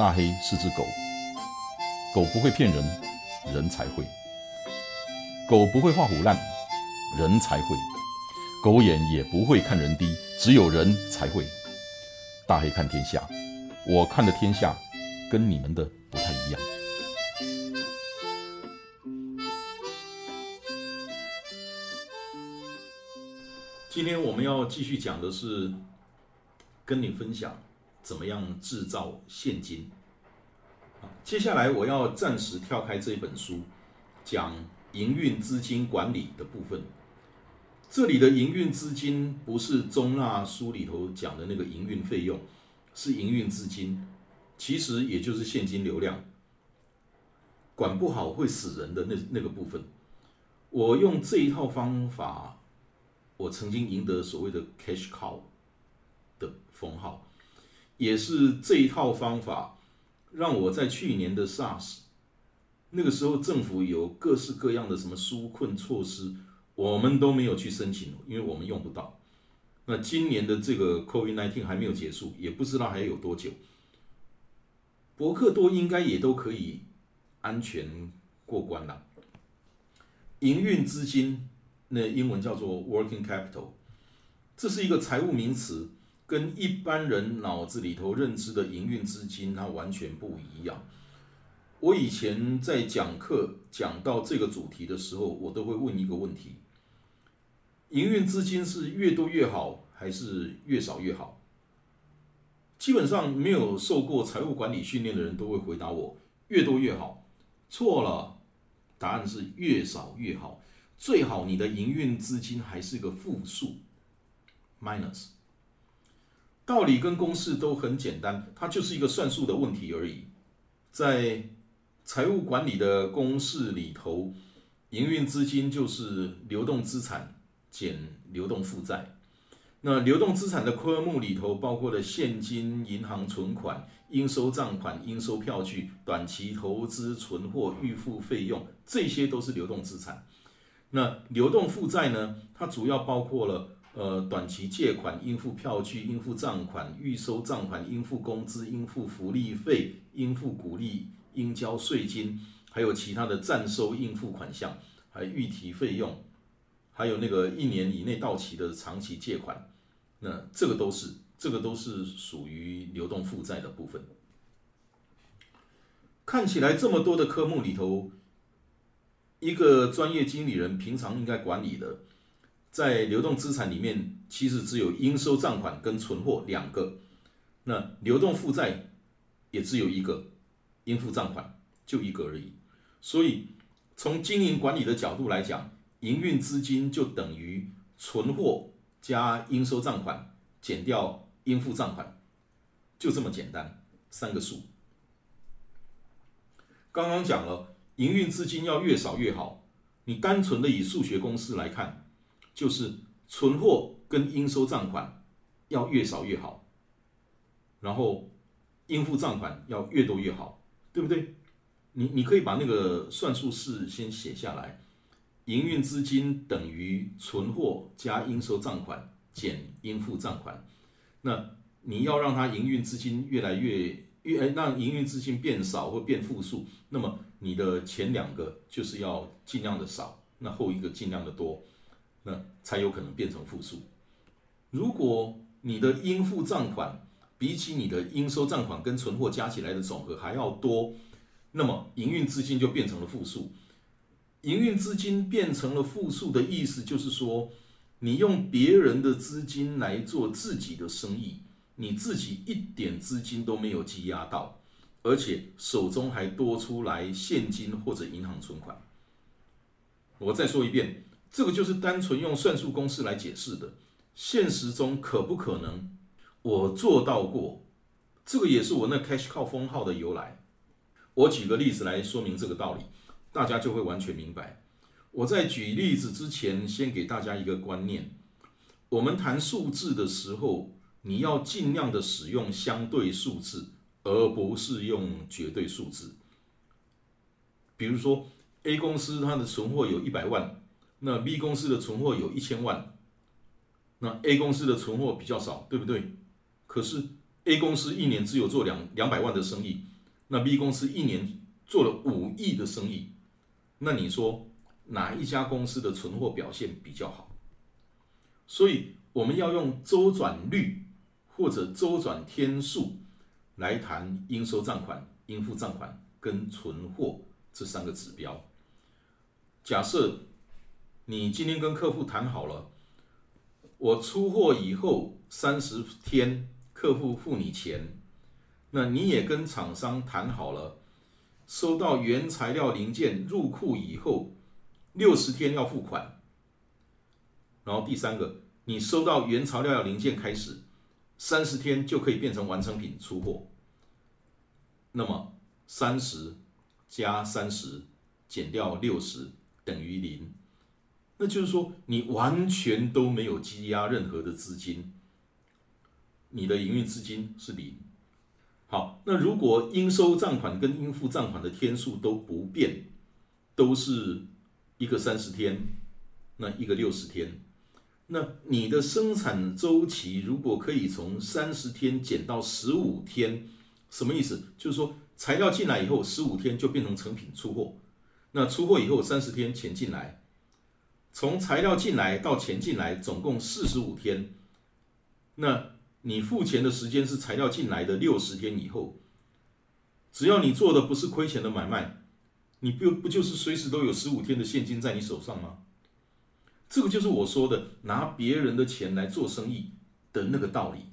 大黑是只狗，狗不会骗人，人才会；狗不会画虎烂，人才会；狗眼也不会看人低，只有人才会。大黑看天下，我看的天下跟你们的不太一样。今天我们要继续讲的是，跟你分享怎么样制造现金。接下来我要暂时跳开这本书，讲营运资金管理的部分。这里的营运资金不是中纳书里头讲的那个营运费用，是营运资金，其实也就是现金流量。管不好会死人的那那个部分，我用这一套方法。我曾经赢得所谓的 cash cow 的封号，也是这一套方法让我在去年的 SARS 那个时候，政府有各式各样的什么纾困措施，我们都没有去申请，因为我们用不到。那今年的这个 COVID-19 还没有结束，也不知道还有多久，博客多应该也都可以安全过关了。营运资金。那英文叫做 working capital，这是一个财务名词，跟一般人脑子里头认知的营运资金它完全不一样。我以前在讲课讲到这个主题的时候，我都会问一个问题：营运资金是越多越好，还是越少越好？基本上没有受过财务管理训练的人都会回答我：越多越好。错了，答案是越少越好。最好你的营运资金还是个负数，minus。道理跟公式都很简单，它就是一个算术的问题而已。在财务管理的公式里头，营运资金就是流动资产减流动负债。那流动资产的科目里头包括了现金、银行存款、应收账款、应收票据、短期投资、存货、预付费用，这些都是流动资产。那流动负债呢？它主要包括了呃短期借款、应付票据、应付账款、预收账款、应付工资、应付福利费、应付股利、应交税金，还有其他的暂收应付款项，还预提费用，还有那个一年以内到期的长期借款。那这个都是这个都是属于流动负债的部分。看起来这么多的科目里头。一个专业经理人平常应该管理的，在流动资产里面，其实只有应收账款跟存货两个，那流动负债也只有一个，应付账款就一个而已。所以从经营管理的角度来讲，营运资金就等于存货加应收账款减掉应付账款，就这么简单，三个数。刚刚讲了。营运资金要越少越好。你单纯的以数学公式来看，就是存货跟应收账款要越少越好，然后应付账款要越多越好，对不对？你你可以把那个算术式先写下来：营运资金等于存货加应收账款减应付账款。那你要让它营运资金越来越越让营运资金变少或变负数，那么。你的前两个就是要尽量的少，那后一个尽量的多，那才有可能变成负数。如果你的应付账款比起你的应收账款跟存货加起来的总和还要多，那么营运资金就变成了负数。营运资金变成了负数的意思就是说，你用别人的资金来做自己的生意，你自己一点资金都没有积压到。而且手中还多出来现金或者银行存款。我再说一遍，这个就是单纯用算术公式来解释的。现实中可不可能？我做到过，这个也是我那 cash cow 封号的由来。我举个例子来说明这个道理，大家就会完全明白。我在举例子之前，先给大家一个观念：我们谈数字的时候，你要尽量的使用相对数字。而不是用绝对数字。比如说，A 公司它的存货有一百万，那 B 公司的存货有一千万，那 A 公司的存货比较少，对不对？可是 A 公司一年只有做两两百万的生意，那 B 公司一年做了五亿的生意，那你说哪一家公司的存货表现比较好？所以我们要用周转率或者周转天数来谈应收账款、应付账款跟存货这三个指标。假设你今天跟客户谈好了，我出货以后三十天，客户付你钱，那你也跟厂商谈好了，收到原材料零件入库以后六十天要付款。然后第三个，你收到原材料零件开始三十天就可以变成完成品出货。那么三十加三十减掉六十。等于零，那就是说你完全都没有积压任何的资金，你的营运资金是零。好，那如果应收账款跟应付账款的天数都不变，都是一个三十天，那一个六十天，那你的生产周期如果可以从三十天减到十五天，什么意思？就是说材料进来以后，十五天就变成成品出货。那出货以后三十天钱进来，从材料进来到钱进来总共四十五天。那你付钱的时间是材料进来的六十天以后。只要你做的不是亏钱的买卖，你不不就是随时都有十五天的现金在你手上吗？这个就是我说的拿别人的钱来做生意的那个道理。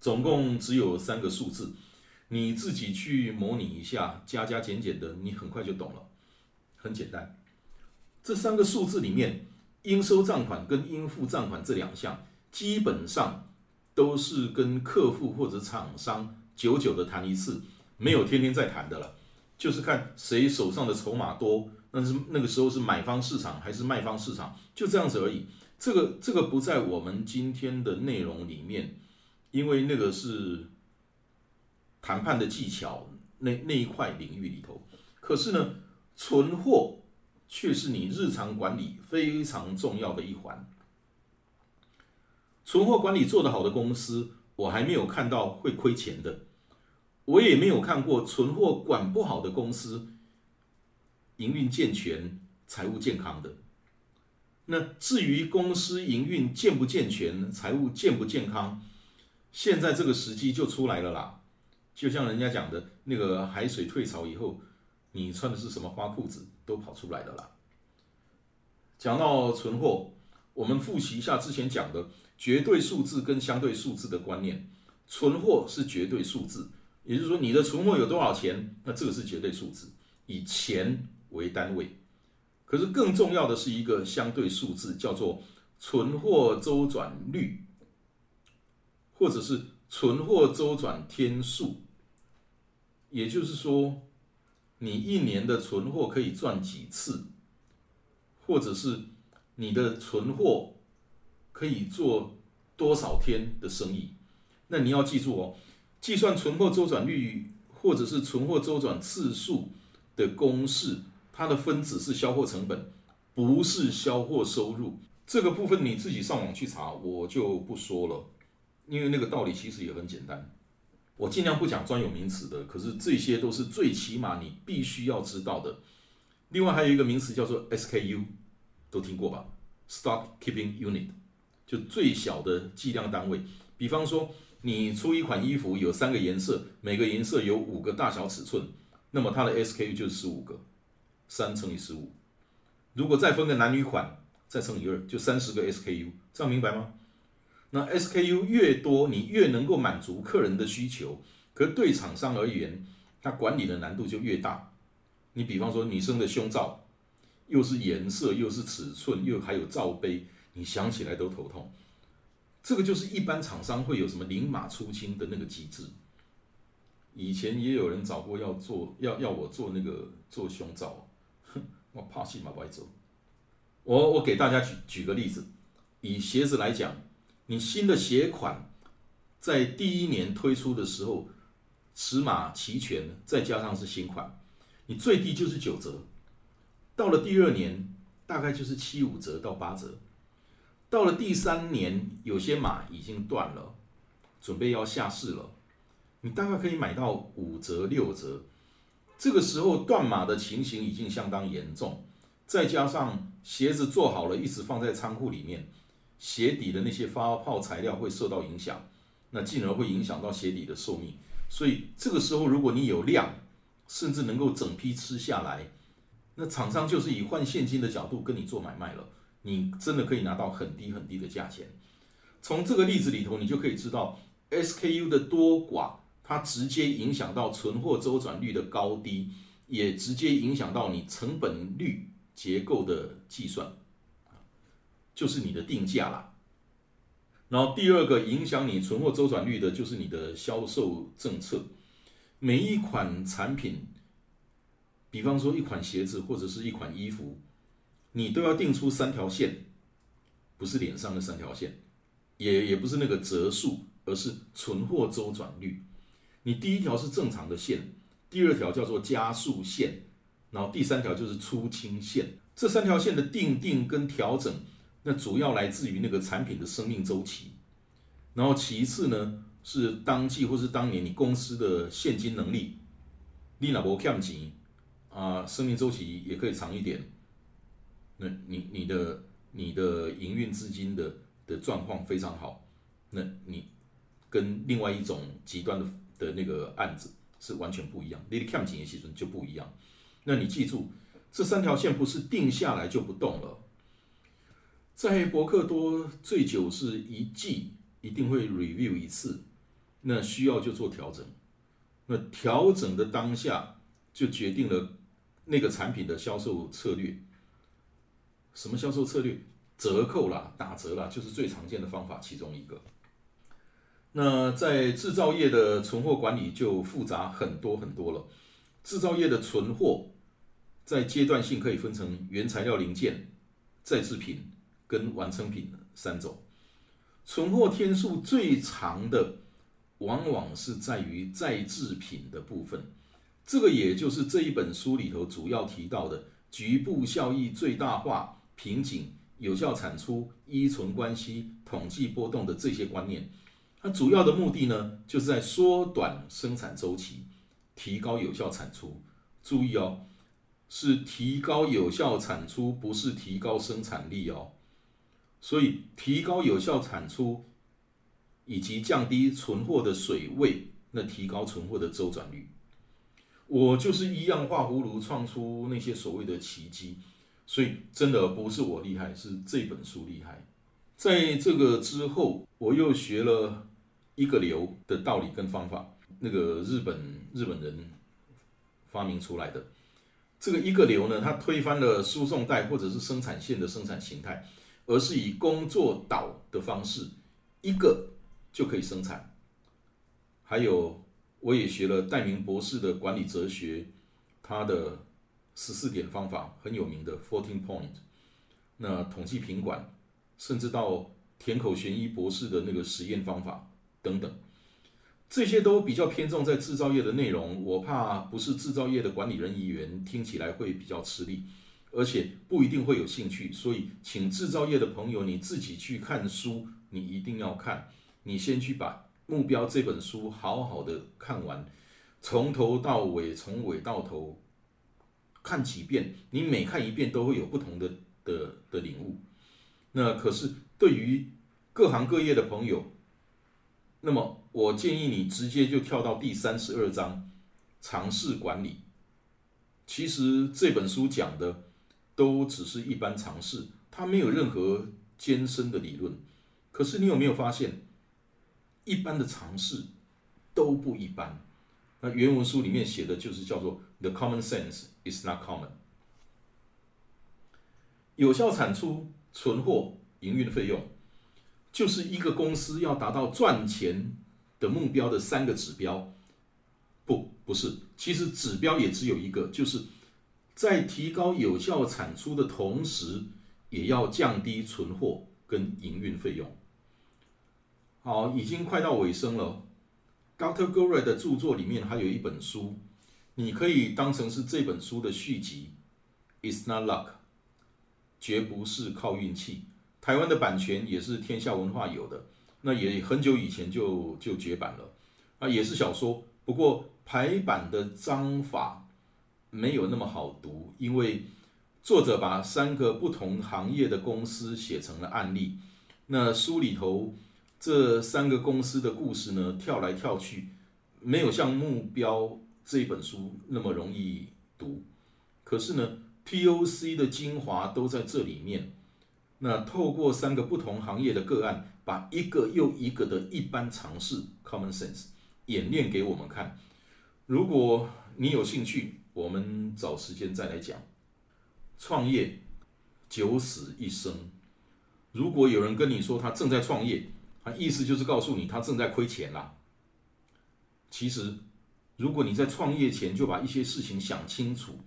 总共只有三个数字。你自己去模拟一下，加加减减的，你很快就懂了，很简单。这三个数字里面，应收账款跟应付账款这两项，基本上都是跟客户或者厂商久久的谈一次，没有天天在谈的了，就是看谁手上的筹码多，那是那个时候是买方市场还是卖方市场，就这样子而已。这个这个不在我们今天的内容里面，因为那个是。谈判的技巧那那一块领域里头，可是呢，存货却是你日常管理非常重要的一环。存货管理做得好的公司，我还没有看到会亏钱的，我也没有看过存货管不好的公司，营运健全、财务健康的。那至于公司营运健不健全、财务健不健康，现在这个时机就出来了啦。就像人家讲的那个海水退潮以后，你穿的是什么花裤子都跑出来的啦。讲到存货，我们复习一下之前讲的绝对数字跟相对数字的观念。存货是绝对数字，也就是说你的存货有多少钱，那这个是绝对数字，以钱为单位。可是更重要的是一个相对数字，叫做存货周转率，或者是存货周转天数。也就是说，你一年的存货可以赚几次，或者是你的存货可以做多少天的生意？那你要记住哦，计算存货周转率或者是存货周转次数的公式，它的分子是销货成本，不是销货收入。这个部分你自己上网去查，我就不说了，因为那个道理其实也很简单。我尽量不讲专有名词的，可是这些都是最起码你必须要知道的。另外还有一个名词叫做 SKU，都听过吧？Stock Keeping Unit，就最小的计量单位。比方说，你出一款衣服有三个颜色，每个颜色有五个大小尺寸，那么它的 SKU 就是十五个，三乘以十五。如果再分个男女款，再乘以二，就三十个 SKU，这样明白吗？那 SKU 越多，你越能够满足客人的需求，可对厂商而言，它管理的难度就越大。你比方说女生的胸罩，又是颜色，又是尺寸，又还有罩杯，你想起来都头痛。这个就是一般厂商会有什么零码出清的那个机制。以前也有人找过要做，要要我做那个做胸罩，哼，我怕戏嘛不爱做。我我给大家举举个例子，以鞋子来讲。你新的鞋款在第一年推出的时候，尺码齐全，再加上是新款，你最低就是九折。到了第二年，大概就是七五折到八折。到了第三年，有些码已经断了，准备要下市了，你大概可以买到五折六折。这个时候断码的情形已经相当严重，再加上鞋子做好了，一直放在仓库里面，鞋底的那些发泡材料会受到影响，那进而会影响到鞋底的寿命。所以这个时候，如果你有量，甚至能够整批吃下来，那厂商就是以换现金的角度跟你做买卖了，你真的可以拿到很低很低的价钱。从这个例子里头，你就可以知道 SKU 的多寡。它直接影响到存货周转率的高低，也直接影响到你成本率结构的计算，就是你的定价啦。然后第二个影响你存货周转率的就是你的销售政策。每一款产品，比方说一款鞋子或者是一款衣服，你都要定出三条线，不是脸上的三条线，也也不是那个折数，而是存货周转率。你第一条是正常的线，第二条叫做加速线，然后第三条就是出清线。这三条线的定定跟调整，那主要来自于那个产品的生命周期。然后其次呢，是当季或是当年你公司的现金能力。你老婆欠钱啊，生命周期也可以长一点。那你你的你的营运资金的的状况非常好，那你跟另外一种极端的。的那个案子是完全不一样，Lily Cam 经营系统就不一样。那你记住，这三条线不是定下来就不动了。在博克多最久是一季，一定会 review 一次，那需要就做调整。那调整的当下就决定了那个产品的销售策略。什么销售策略？折扣啦，打折啦，就是最常见的方法其中一个。那在制造业的存货管理就复杂很多很多了。制造业的存货在阶段性可以分成原材料零件、再制品跟完成品三种。存货天数最长的往往是在于再制品的部分，这个也就是这一本书里头主要提到的局部效益最大化、瓶颈、有效产出、依存关系、统计波动的这些观念。它主要的目的呢，就是在缩短生产周期，提高有效产出。注意哦，是提高有效产出，不是提高生产力哦。所以，提高有效产出，以及降低存货的水位，那提高存货的周转率。我就是一样画葫芦，创出那些所谓的奇迹。所以，真的不是我厉害，是这本书厉害。在这个之后，我又学了。一个流的道理跟方法，那个日本日本人发明出来的这个一个流呢，它推翻了输送带或者是生产线的生产形态，而是以工作岛的方式，一个就可以生产。还有，我也学了戴明博士的管理哲学，他的十四点方法很有名的 Fourteen Point，那统计品管，甚至到田口玄一博士的那个实验方法。等等，这些都比较偏重在制造业的内容，我怕不是制造业的管理人员听起来会比较吃力，而且不一定会有兴趣。所以，请制造业的朋友你自己去看书，你一定要看。你先去把《目标》这本书好好的看完，从头到尾，从尾到头看几遍，你每看一遍都会有不同的的的领悟。那可是对于各行各业的朋友。那么，我建议你直接就跳到第三十二章，尝试管理。其实这本书讲的都只是一般尝试，它没有任何艰深的理论。可是你有没有发现，一般的尝试都不一般？那原文书里面写的就是叫做 “the common sense is not common”。有效产出、存货、营运费用。就是一个公司要达到赚钱的目标的三个指标，不，不是，其实指标也只有一个，就是在提高有效产出的同时，也要降低存货跟营运费用。好，已经快到尾声了。Dr. Gore 的著作里面还有一本书，你可以当成是这本书的续集。It's not luck，绝不是靠运气。台湾的版权也是天下文化有的，那也很久以前就就绝版了。啊，也是小说，不过排版的章法没有那么好读，因为作者把三个不同行业的公司写成了案例。那书里头这三个公司的故事呢，跳来跳去，没有像目标这本书那么容易读。可是呢，POC 的精华都在这里面。那透过三个不同行业的个案，把一个又一个的一般常识 （common sense） 演练给我们看。如果你有兴趣，我们找时间再来讲。创业九死一生。如果有人跟你说他正在创业，他意思就是告诉你他正在亏钱啦。其实，如果你在创业前就把一些事情想清楚，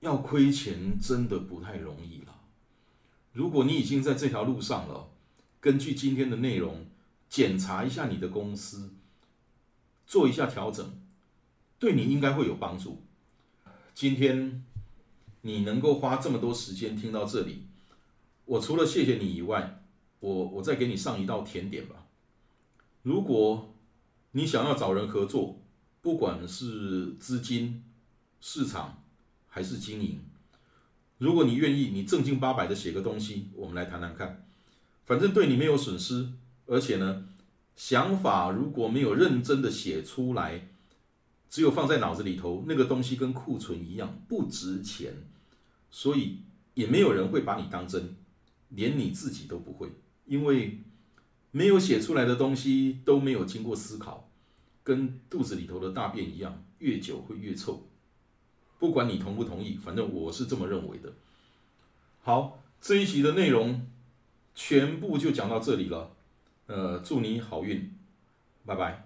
要亏钱真的不太容易了。如果你已经在这条路上了，根据今天的内容，检查一下你的公司，做一下调整，对你应该会有帮助。今天你能够花这么多时间听到这里，我除了谢谢你以外，我我再给你上一道甜点吧。如果你想要找人合作，不管是资金、市场还是经营。如果你愿意，你正经八百的写个东西，我们来谈谈看。反正对你没有损失，而且呢，想法如果没有认真的写出来，只有放在脑子里头，那个东西跟库存一样不值钱，所以也没有人会把你当真，连你自己都不会，因为没有写出来的东西都没有经过思考，跟肚子里头的大便一样，越久会越臭。不管你同不同意，反正我是这么认为的。好，这一集的内容全部就讲到这里了。呃，祝你好运，拜拜。